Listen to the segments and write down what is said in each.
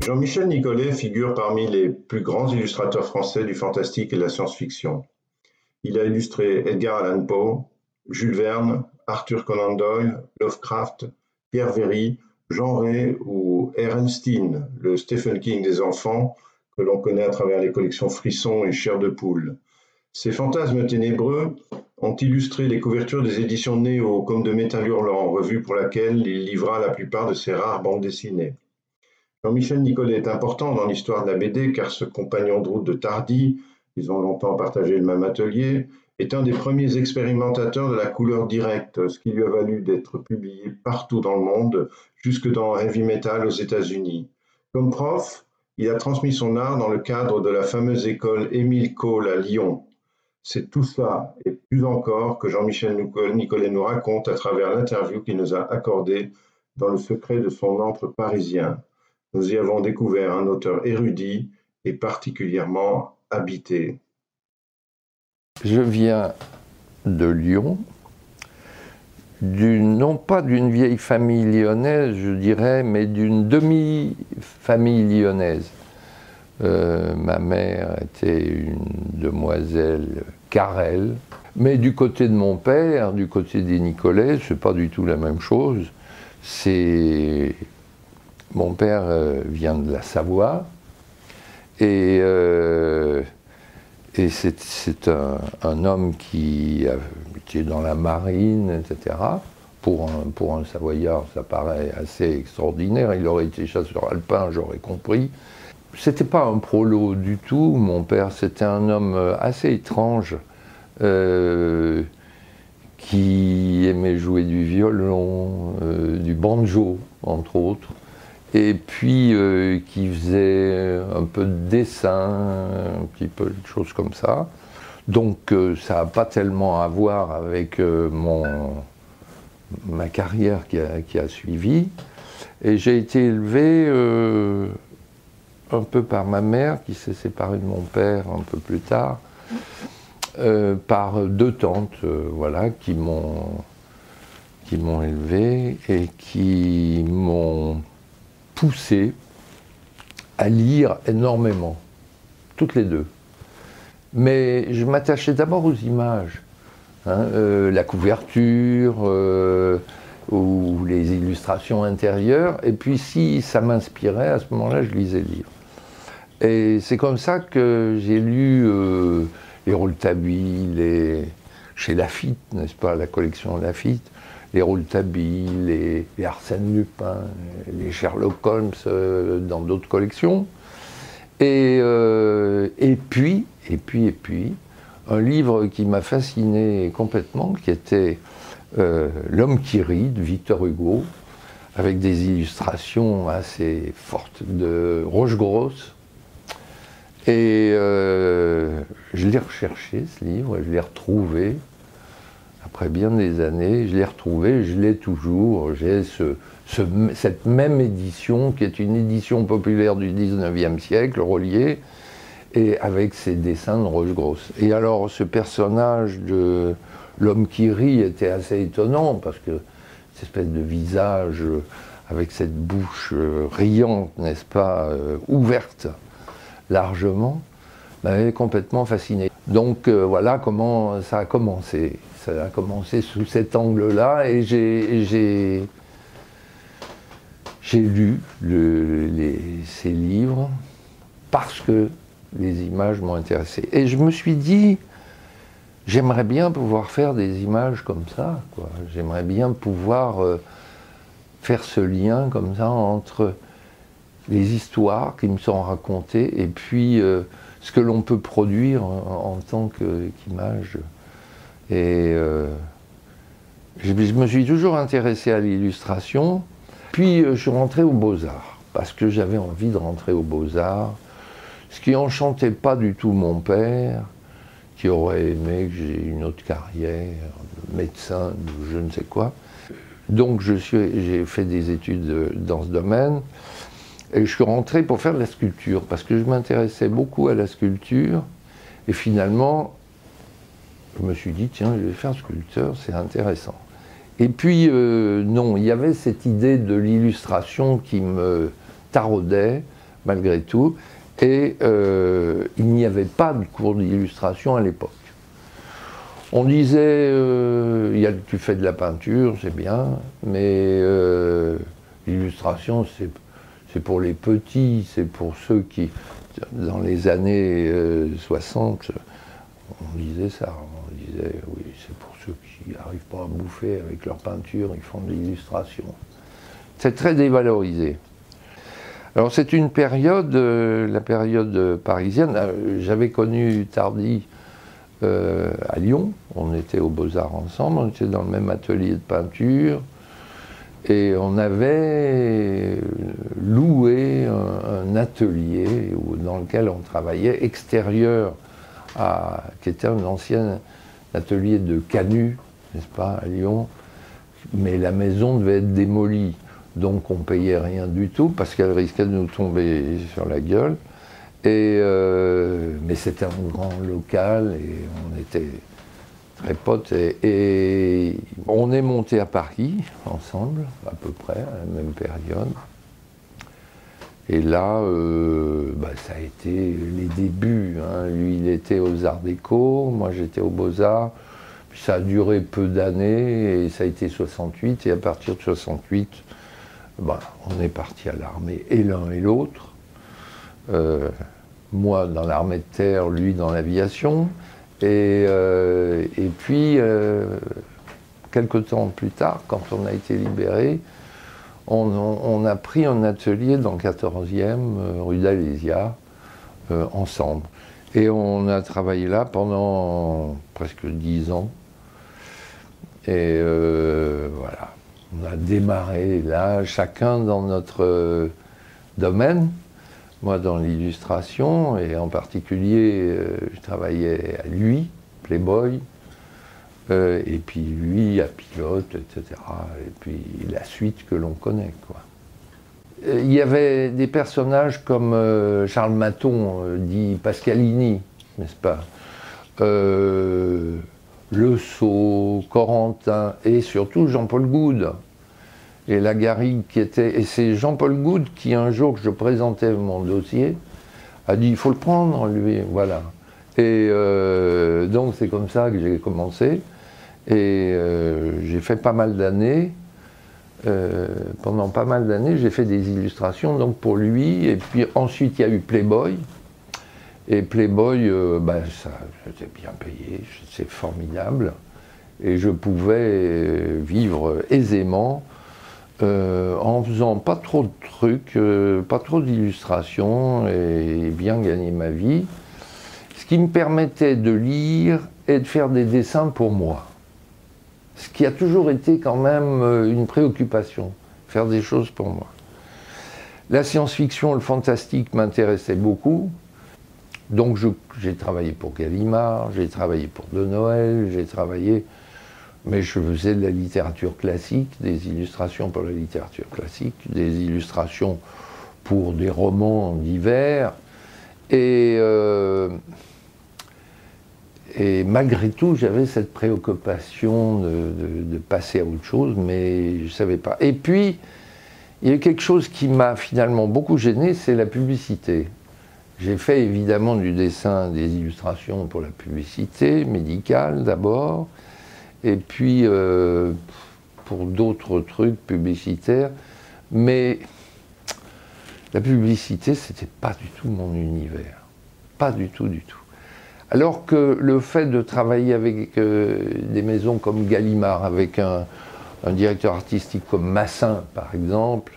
Jean-Michel Nicolet figure parmi les plus grands illustrateurs français du fantastique et de la science-fiction. Il a illustré Edgar Allan Poe, Jules Verne, Arthur Conan Doyle, Lovecraft, Pierre Véry, Jean Ray ou Ernestine, le Stephen King des enfants, que l'on connaît à travers les collections Frisson et Chair de poule. Ces fantasmes ténébreux ont illustré les couvertures des éditions Néo comme de Métal Hurlant, revue pour laquelle il livra la plupart de ses rares bandes dessinées. Jean-Michel Nicolet est important dans l'histoire de la BD car ce compagnon de route de Tardy, ils ont longtemps partagé le même atelier, est un des premiers expérimentateurs de la couleur directe, ce qui lui a valu d'être publié partout dans le monde, jusque dans heavy metal aux États-Unis. Comme prof, il a transmis son art dans le cadre de la fameuse école Émile Cole à Lyon. C'est tout ça et plus encore que Jean-Michel Nicolet nous raconte à travers l'interview qu'il nous a accordée dans le secret de son antre parisien. Nous y avons découvert un auteur érudit et particulièrement habité. Je viens de Lyon, non pas d'une vieille famille lyonnaise, je dirais, mais d'une demi-famille lyonnaise. Euh, ma mère était une demoiselle Carrel, mais du côté de mon père, du côté des Nicolais, c'est pas du tout la même chose. C'est mon père euh, vient de la Savoie et, euh, et c'est un, homme qui était dans la marine, etc. Pour un, pour un Savoyard, ça paraît assez extraordinaire. Il aurait été chasseur alpin, j'aurais compris. C'était pas un prolo du tout, mon père. C'était un homme assez étrange euh, qui aimait jouer du violon, du banjo, entre autres et puis euh, qui faisait un peu de dessin, un petit peu de choses comme ça. Donc euh, ça n'a pas tellement à voir avec euh, mon, ma carrière qui a, qui a suivi. Et j'ai été élevé un peu par ma mère, qui s'est séparée de mon père un peu plus tard, par deux tantes, voilà, qui m'ont qui m'ont élevé et qui m'ont poussé à lire énormément, toutes les deux. Mais je m'attachais d'abord aux images, hein, euh, la couverture euh, ou les illustrations intérieures, et puis si ça m'inspirait, à ce moment-là, je lisais le livre. Et c'est comme ça que j'ai lu euh, les Rouletabille, chez Lafitte, n'est-ce pas, la collection Lafitte, les Rouletabille, les, Arsène Lupin, les Sherlock Holmes euh, dans d'autres collections. Et, euh, et, puis, et puis, et puis, un livre qui m'a fasciné complètement, qui était L'homme qui rit de Victor Hugo, avec des illustrations assez fortes de Roche-Grosse. Et je l'ai recherché, ce livre, je l'ai retrouvé après bien des années, je l'ai retrouvé, je l'ai toujours. J'ai ce, cette même édition, qui est une édition populaire du 19e siècle, reliée, et avec ses dessins de Roche-Grosse. Et alors, ce personnage de l'homme qui rit était assez étonnant, parce que cette espèce de visage avec cette bouche euh, riante, n'est-ce pas, euh, ouverte largement, m'avait complètement fasciné. Donc euh, voilà comment ça a commencé ça a commencé sous cet angle-là et j'ai lu ces livres parce que les images m'ont intéressé. Et je me suis dit, j'aimerais bien pouvoir faire des images comme ça. J'aimerais bien pouvoir euh, faire ce lien comme ça entre les histoires qui me sont racontées et puis euh, ce que l'on peut produire en, tant qu'image. Et euh, je, me suis toujours intéressé à l'illustration. Puis euh, je suis rentré aux Beaux-Arts, parce que j'avais envie de rentrer aux Beaux-Arts, ce qui enchantait pas du tout mon père, qui aurait aimé que j'ai une autre carrière, médecin, je ne sais quoi. Donc j'ai fait des études dans ce domaine. Et je suis rentré pour faire de la sculpture, parce que je m'intéressais beaucoup à la sculpture. Et finalement, je me suis dit, tiens, je vais faire sculpteur, c'est intéressant. Et puis, non, il y avait cette idée de l'illustration qui me taraudait, malgré tout, et il n'y avait pas de cours d'illustration à l'époque. On disait, euh, tu fais de la peinture, c'est bien, mais euh, l'illustration, c'est pour les petits, c'est pour ceux qui, dans les années 60, euh, on disait ça, on disait, oui, c'est pour ceux qui n'arrivent pas à bouffer avec leur peinture, ils font de l'illustration. C'est très dévalorisé. Alors c'est une période, la période parisienne, j'avais connu Tardy euh, à Lyon. On était aux Beaux-Arts ensemble, on était dans le même atelier de peinture. Et on avait loué un, atelier dans lequel on travaillait, extérieur, qui était un ancien atelier de Canu, n'est-ce pas, à Lyon. Mais la maison devait être démolie. Donc on payait rien du tout parce qu'elle risquait de nous tomber sur la gueule. Et, euh, mais c'était un grand local et on était Et, on est monté à Paris ensemble, à peu près, à la même période. Et là, euh, bah, ça a été les débuts. Hein. Lui, il était aux Arts Déco, moi j'étais aux Beaux-Arts. Ça a duré peu d'années et ça a été 68. Et à partir de 68, bah, on est parti à l'armée et l'un et l'autre. Euh, moi dans l'armée de terre, lui dans l'aviation. Et, euh, et, puis, euh, quelques temps plus tard, quand on a été libéré, on, a pris un atelier dans le 14e, rue d'Alésia, ensemble. Et on a travaillé là pendant presque dix ans. Et voilà, on a démarré là, chacun dans notre domaine. Moi, dans l'illustration, et en particulier, euh, je travaillais à lui, Playboy, euh, et puis lui à Pilote, etc. Et puis la suite que l'on connaît. Euh, il y avait des personnages comme Charles Maton, dit Pascalini, n'est-ce pas? Le Sceau, Corentin, et surtout Jean-Paul Goude et la garrigue qui était. Et c'est Jean-Paul Goud qui, un jour que je présentais mon dossier, a dit il faut le prendre, lui. Voilà. Et euh, donc c'est comme ça que j'ai commencé. Et euh, j'ai fait pas mal d'années. Euh, pendant pas mal d'années, j'ai fait des illustrations donc pour lui. Et puis ensuite, il y a eu Playboy. Et Playboy, bah, ça, j'étais bien payé, c'est formidable. Et je pouvais vivre aisément euh, en faisant pas trop de trucs, euh, pas trop d'illustrations et bien gagner ma vie, ce qui me permettait de lire et de faire des dessins pour moi. Ce qui a toujours été quand même euh, une préoccupation, faire des choses pour moi. La science-fiction, le fantastique m'intéressait beaucoup. Donc j'ai travaillé pour Gallimard, j'ai travaillé pour De Noël, j'ai travaillé mais je faisais de la littérature classique, des illustrations pour la littérature classique, des illustrations pour des romans divers. Et, euh, malgré tout, j'avais cette préoccupation de, passer à autre chose, mais je ne savais pas. Et puis, il y a quelque chose qui m'a finalement beaucoup gêné, c'est la publicité. J'ai fait évidemment du dessin, des illustrations pour la publicité médicale d'abord, et puis euh, pour d'autres trucs publicitaires. Mais la publicité, c'était pas du tout mon univers. Pas du tout, du tout. Alors que le fait de travailler avec euh, des maisons comme Gallimard, avec un, directeur artistique comme Massin, par exemple,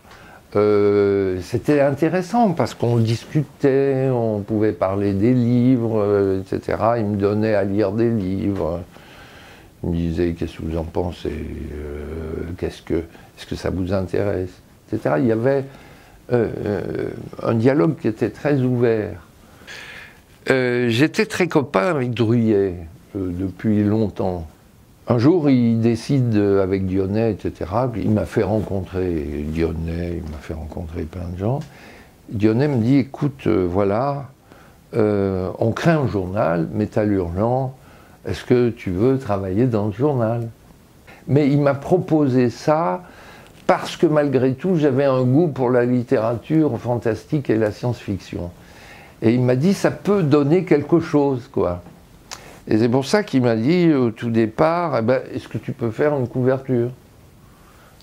euh, c'était intéressant parce qu'on discutait, on pouvait parler des livres, etc. Il me donnait à lire des livres. Il me disait qu'est-ce que vous en pensez, euh, qu'est-ce que, est-ce que ça vous intéresse, etc. Il y avait euh, euh, un dialogue qui était très ouvert. J'étais très copain avec Druyet depuis longtemps. Un jour, il décide avec Dionnet, etc. Il m'a fait rencontrer Dionnet, il m'a fait rencontrer plein de gens. Dionnet me dit écoute, voilà, on crée un journal, Métal Hurlant, est-ce que tu veux travailler dans le journal? Mais il m'a proposé ça parce que malgré tout, j'avais un goût pour la littérature fantastique et la science-fiction. Et il m'a dit, ça peut donner quelque chose, quoi. Et c'est pour ça qu'il m'a dit au tout départ, eh ben, est-ce que tu peux faire une couverture?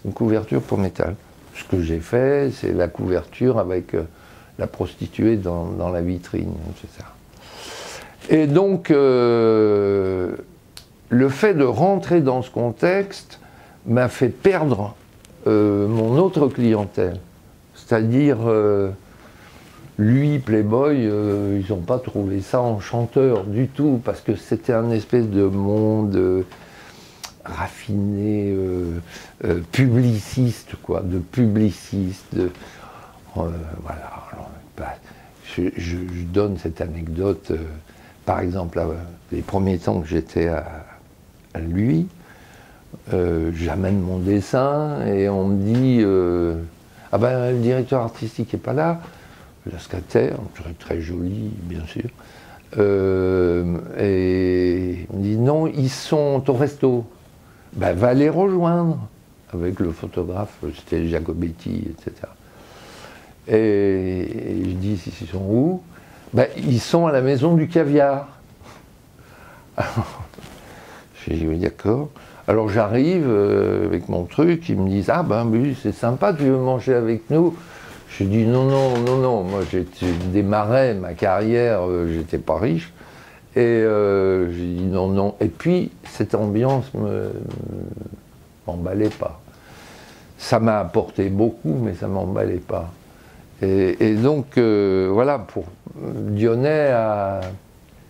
Une couverture pour métal. Ce que j'ai fait, c'est la couverture avec euh, la prostituée dans, la vitrine. Et donc, euh, le fait de rentrer dans ce contexte m'a fait perdre euh, mon autre clientèle. C'est-à-dire, euh, lui, Playboy, ils n'ont pas trouvé ça enchanteur du tout, parce que c'était un espèce de monde raffiné, publiciste, quoi, de publiciste. Voilà. Bah, je, donne cette anecdote, par exemple, les premiers temps que j'étais à, lui, euh, j'amène mon dessin et on me dit euh, Ah ben le directeur artistique n'est pas là, la scatter, très, très joli bien sûr. Euh, et il me dit Non, ils sont au resto. Ben va les rejoindre avec le photographe, c'était Jacobetti, etc. Et, je dis Ils sont où? Ben, Ils sont à la maison du caviar. J'ai dit, oui, d'accord. Alors j'arrive euh, avec mon truc, ils me disent, ah ben oui, c'est sympa, tu veux manger avec nous? Je dis, non, non, non, non, moi j'ai démarré ma carrière, euh, j'étais pas riche. Et euh, j'ai dit non, non. Et puis, cette ambiance ne m'emballait pas. Ça m'a apporté beaucoup, mais ça m'emballait pas. Et, donc, voilà, pour Dionnet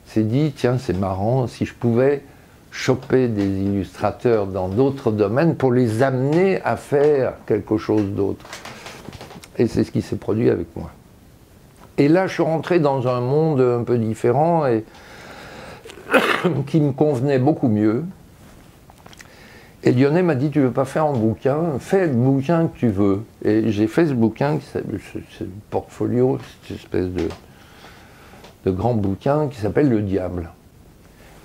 s'est dit, tiens, c'est marrant, si je pouvais choper des illustrateurs dans d'autres domaines pour les amener à faire quelque chose d'autre. Et c'est ce qui s'est produit avec moi. Et là, je suis rentré dans un monde un peu différent et qui me convenait beaucoup mieux. Et Lyonnais m'a dit, tu veux pas faire un bouquin? Fais le bouquin que tu veux. Et j'ai fait ce bouquin, le portfolio, cette espèce de grand bouquin qui s'appelle Le Diable.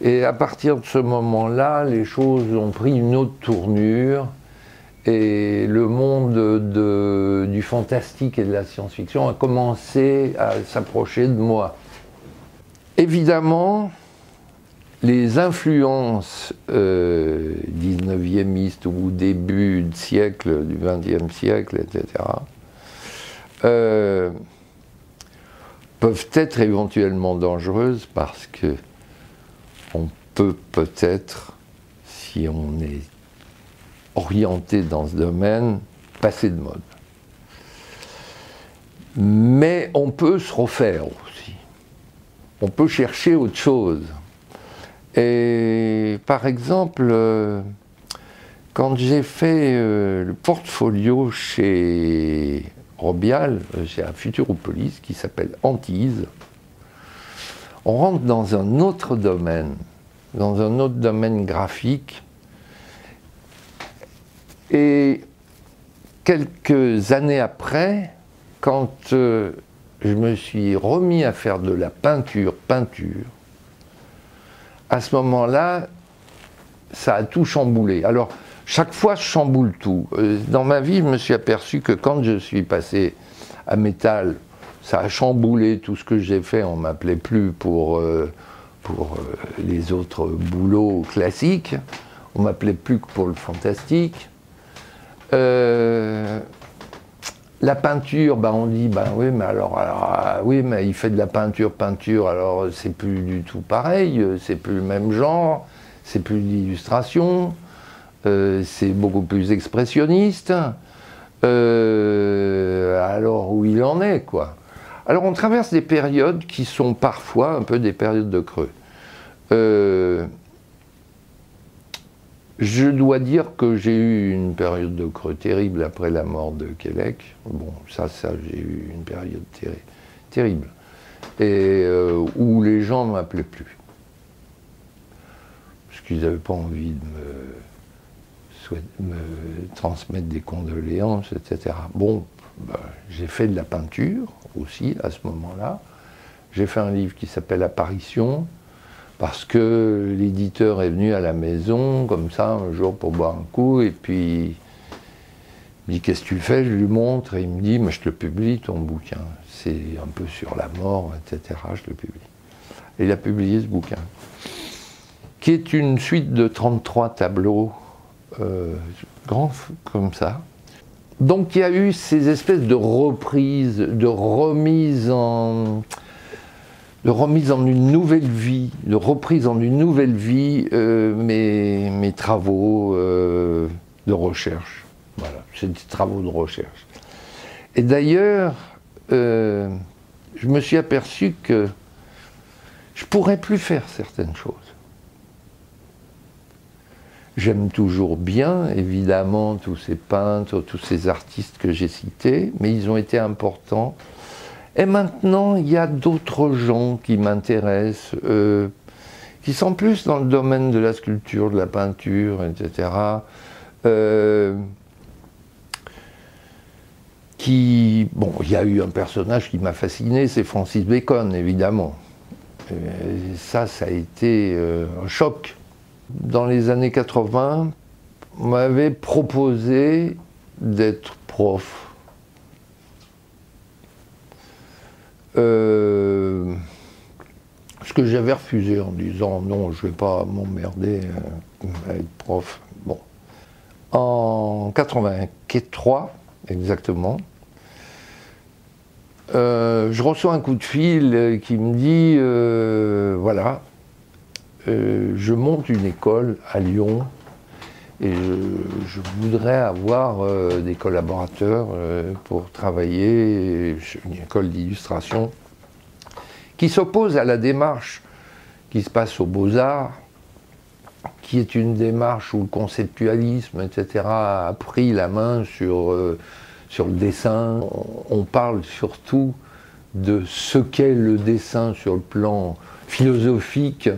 Et à partir de ce moment-là, les choses ont pris une autre tournure et le monde du fantastique et de la science-fiction a commencé à s'approcher de moi. Évidemment, les influences euh, 19e ou début de siècle, du 20e siècle, etc., euh, peuvent être éventuellement dangereuses parce que on peut peut-être, si on est orienté dans ce domaine, passer de mode. Mais on peut se refaire aussi. On peut chercher autre chose. Et par exemple, euh, quand j'ai fait euh, le portfolio chez Robial, euh, chez un Futuropolis qui s'appelle Antise, on rentre dans un autre domaine, dans un autre domaine graphique. Et quelques années après, quand euh, je me suis remis à faire de la peinture, peinture, à ce moment-là, ça a tout chamboulé. Alors, chaque fois, je chamboule tout. Euh, dans ma vie, je me suis aperçu que quand je suis passé à métal, ça a chamboulé tout ce que j'ai fait. On m'appelait plus pour, euh, pour euh, les autres boulots classiques. On m'appelait plus que pour le fantastique. La peinture, bah on dit, bah oui, mais alors, mais il fait de la peinture, peinture, alors c'est plus du tout pareil, c'est plus le même genre, c'est plus l'illustration, c'est beaucoup plus expressionniste. alors où il en est, quoi alors on traverse des périodes qui sont parfois un peu des périodes de creux. Euh, je dois dire que j'ai eu une période de creux terrible après la mort de Québec. Bon, ça, ça, j'ai eu une période terrible. Et euh, où les gens ne m'appelaient plus. Parce qu'ils n'avaient pas envie de me, me, transmettre des condoléances, etc. Bon, ben, j'ai fait de la peinture aussi à ce moment-là. J'ai fait un livre qui s'appelle Apparition. Parce que l'éditeur est venu à la maison, comme ça, un jour pour boire un coup, et puis il me dit Qu'est-ce que tu fais? Je lui montre, et il me dit Moi, je te publie, ton bouquin. C'est un peu sur la mort, etc. Je le publie. Et il a publié ce bouquin, qui est une suite de 33 tableaux, euh, grands comme ça. Donc il y a eu ces espèces de reprises, de remises en de remise en une nouvelle vie, de reprise en une nouvelle vie euh, mes, travaux euh, de recherche. Voilà, c'est des travaux de recherche. Et d'ailleurs, euh, je me suis aperçu que je pourrais plus faire certaines choses. J'aime toujours bien, évidemment, tous ces peintres, tous ces artistes que j'ai cités, mais ils ont été importants et maintenant, il y a d'autres gens qui m'intéressent, euh, qui sont plus dans le domaine de la sculpture, de la peinture, etc. Euh, qui, bon, il y a eu un personnage qui m'a fasciné, c'est Francis Bacon, évidemment. Ça, ça a été euh, un choc. Dans les années 80, on m'avait proposé d'être prof Euh, ce que j'avais refusé en disant non, je ne vais pas m'emmerder euh, à être prof. Bon. En 83, exactement, euh, je reçois un coup de fil qui me dit voilà, je monte une école à Lyon et je, voudrais avoir euh, des collaborateurs euh, pour travailler une école d'illustration qui s'oppose à la démarche qui se passe aux beaux-arts, qui est une démarche où le conceptualisme, etc., a pris la main sur, euh, sur le dessin. On parle surtout de ce qu'est le dessin sur le plan philosophique,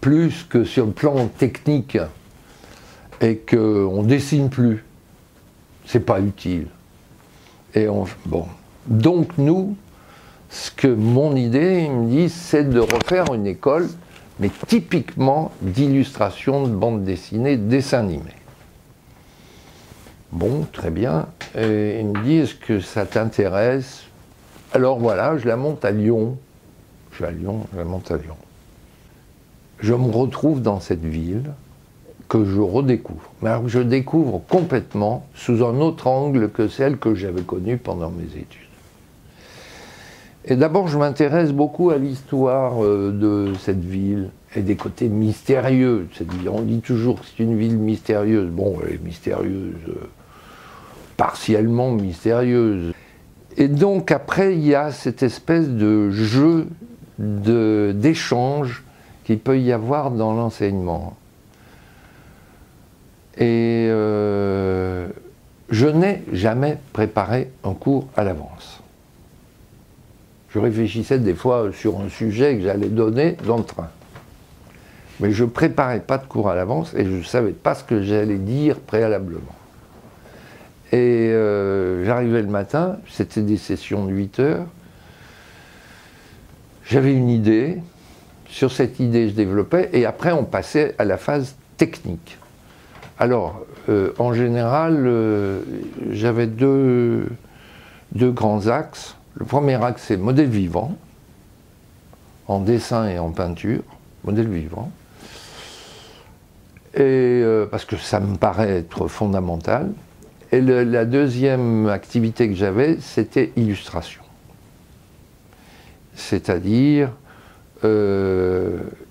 plus que sur le plan technique et qu'on ne dessine plus. C'est pas utile. Et on, bon. Donc nous, ce que mon idée me dit, c'est de refaire une école, mais typiquement d'illustration de bande dessinée, dessin animé. Bon, très bien. Et il me dit, est-ce que ça t'intéresse? Alors voilà, je la monte à Lyon. Je suis à Lyon, je la monte à Lyon. Je me retrouve dans cette ville que je redécouvre. Mais alors je découvre complètement sous un autre angle que celle que j'avais connue pendant mes études. Et d'abord, je m'intéresse beaucoup à l'histoire euh, de cette ville et des côtés mystérieux de cette ville. On dit toujours que c'est une ville mystérieuse. Bon, elle est mystérieuse, euh, partiellement mystérieuse. Et donc après, il y a cette espèce de jeu d'échange qu'il peut y avoir dans l'enseignement. Et euh, je n'ai jamais préparé un cours à l'avance. Je réfléchissais des fois sur un sujet que j'allais donner dans le train. Mais je ne préparais pas de cours à l'avance et je ne savais pas ce que j'allais dire préalablement. Et euh, j'arrivais le matin, c'était des sessions de 8 heures. J'avais une idée, sur cette idée je développais, et après on passait à la phase technique. Alors, euh, en général, euh, j'avais deux, grands axes. Le premier axe, c'est modèle vivant, en dessin et en peinture, modèle vivant. Et, euh, parce que ça me paraît être fondamental. Et la deuxième activité que j'avais, c'était illustration. C'est-à-dire,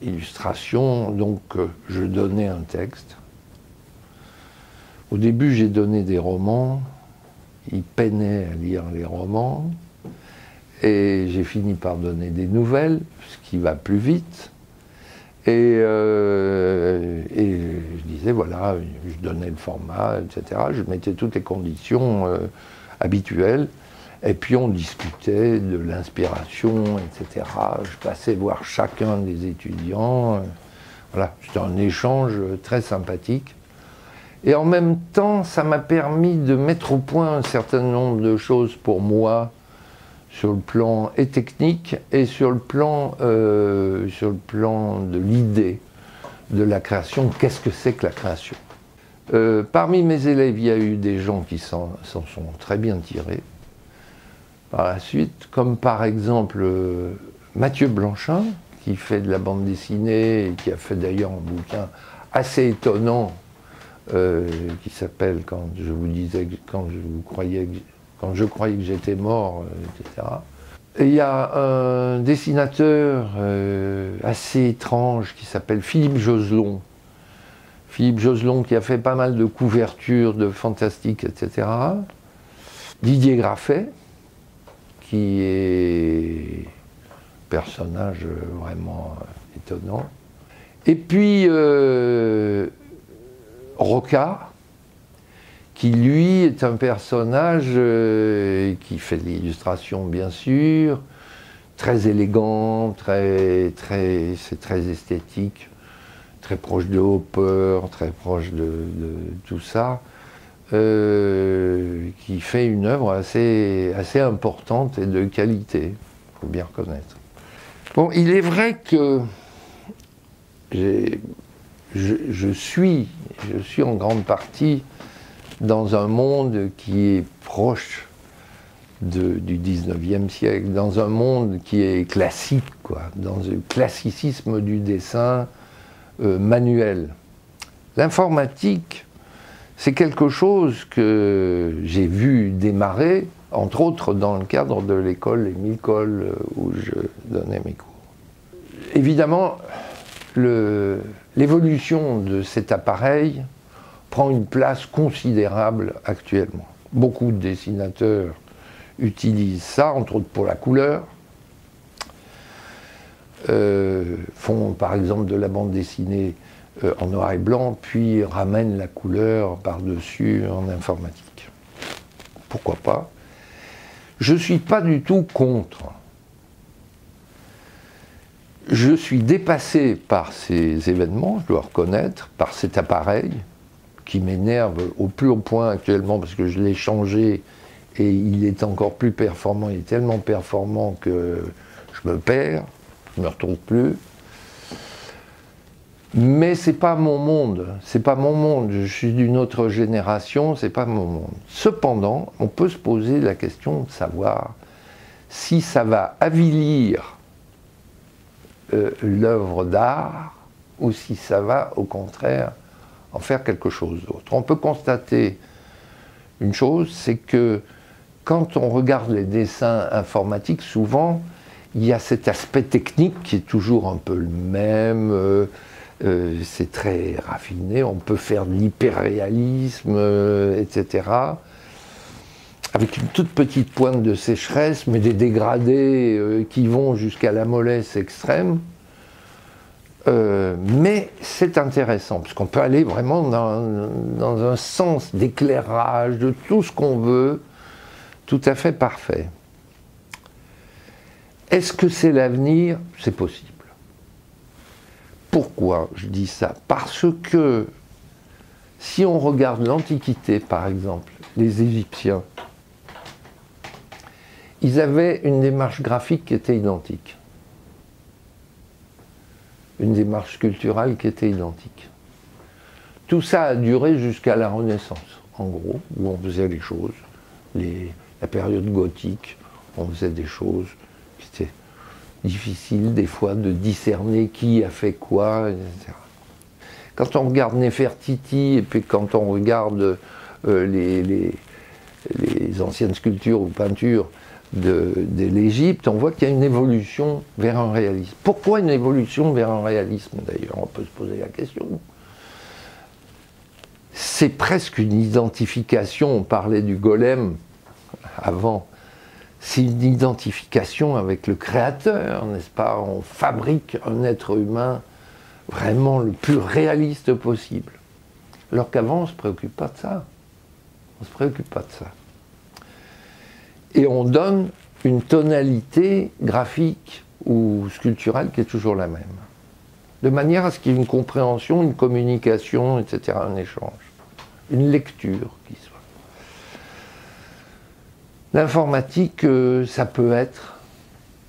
illustration, donc je donnais un texte, au début, j'ai donné des romans. Ils peinaient à lire les romans. Et j'ai fini par donner des nouvelles, ce qui va plus vite. Et, euh, je disais, voilà, je donnais le format, etc. Je mettais toutes les conditions euh, habituelles. Et puis on discutait de l'inspiration, etc. Je passais voir chacun des étudiants. Voilà, c'était un échange très sympathique. Et en même temps, ça m'a permis de mettre au point un certain nombre de choses pour moi sur le plan et technique et sur le plan, euh, sur le plan de l'idée de la création. Qu'est-ce que c'est que la création? Euh, Parmi mes élèves, il y a eu des gens qui s'en sont très bien tirés par la suite, comme par exemple euh, Mathieu Blanchin, qui fait de la bande dessinée et qui a fait d'ailleurs un bouquin assez étonnant qui s'appelle Quand je vous disais, quand je croyais quand je croyais que j'étais mort, euh, etc. Et il y a un dessinateur euh, assez étrange qui s'appelle Philippe Joselon. Philippe Joselon qui a fait pas mal de couvertures de fantastique, etc. Didier Graffet, qui est personnage vraiment étonnant. Et puis euh, Rocard, qui lui est un personnage euh, qui fait de l'illustration bien sûr, très élégant, très, c'est très esthétique, très proche de Hopper, très proche de, tout ça, euh, qui fait une œuvre assez, assez importante et de qualité, il faut bien reconnaître. Bon, il est vrai que je, suis, je suis en grande partie dans un monde qui est proche du 19e siècle, dans un monde qui est classique, quoi, dans le classicisme du dessin euh, manuel. L'informatique, c'est quelque chose que j'ai vu démarrer, entre autres dans le cadre de l'école Émile Cole, euh, où je donnais mes cours. Évidemment, l'évolution de cet appareil prend une place considérable actuellement. Beaucoup de dessinateurs utilisent ça, entre autres pour la couleur. Euh, font par exemple de la bande dessinée euh, en noir et blanc, puis ramènent la couleur par-dessus en informatique. Pourquoi pas? Je ne suis pas du tout contre. Je suis dépassé par ces événements, je dois reconnaître, par cet appareil, qui m'énerve au plus haut point actuellement parce que je l'ai changé et il est encore plus performant, il est tellement performant que je me perds, je ne me retrouve plus. Mais c'est pas mon monde, c'est pas mon monde, je suis d'une autre génération, c'est pas mon monde. Cependant, on peut se poser la question de savoir si ça va avilir euh, l'œuvre d'art ou si ça va au contraire en faire quelque chose d'autre. On peut constater une chose, c'est que quand on regarde les dessins informatiques, souvent, il y a cet aspect technique qui est toujours un peu le même. Euh, euh, c'est très raffiné, on peut faire de l'hyperréalisme, euh, etc. Avec une toute petite pointe de sécheresse, mais des dégradés qui vont jusqu'à la mollesse extrême. Euh, mais c'est intéressant, parce qu'on peut aller vraiment dans, un sens d'éclairage, de tout ce qu'on veut, tout à fait parfait. Est-ce que c'est l'avenir? C'est possible. Pourquoi je dis ça? Parce que si on regarde l'Antiquité, par exemple, les Égyptiens, ils avaient une démarche graphique qui était identique une démarche culturelle qui était identique. Tout ça a duré jusqu'à la Renaissance, en gros, où on faisait les choses. la période gothique, on faisait des choses qui étaient difficiles des fois de discerner qui a fait quoi, etc. Quand on regarde Nefertiti et puis quand on regarde euh, les, anciennes sculptures ou peintures de, l'Égypte, on voit qu'il y a une évolution vers un réalisme. Pourquoi une évolution vers un réalisme d'ailleurs On peut se poser la question. C'est presque une identification, on parlait du golem avant, c'est une identification avec le créateur, n'est-ce pas? On fabrique un être humain vraiment le plus réaliste possible. Alors qu'avant, on ne se préoccupe pas de ça. On ne se préoccupe pas de ça et on donne une tonalité graphique ou sculpturale qui est toujours la même. De manière à ce qu'il y ait une compréhension, une communication, etc., un échange, une lecture qui soit. L'informatique, euh, ça peut être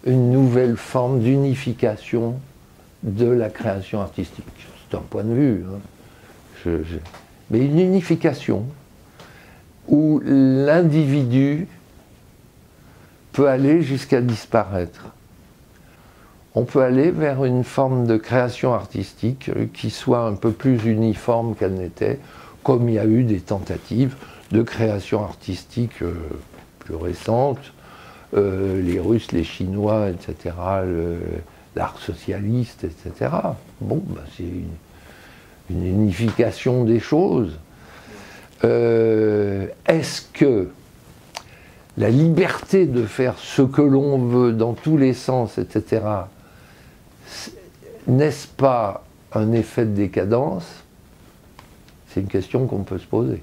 une nouvelle forme d'unification de la création artistique. C'est un point de vue. Hein. Mais une unification où l'individu peut aller jusqu'à disparaître. On peut aller vers une forme de création artistique qui soit un peu plus uniforme qu'elle n'était, comme il y a eu des tentatives de création artistique euh, plus récentes, euh, les Russes, les Chinois, etc., l'art socialiste, etc. Bon, bah, c'est une, unification des choses. Euh, est-ce que la liberté de faire ce que l'on veut dans tous les sens, etc., n'est-ce pas un effet de décadence? C'est une question qu'on peut se poser.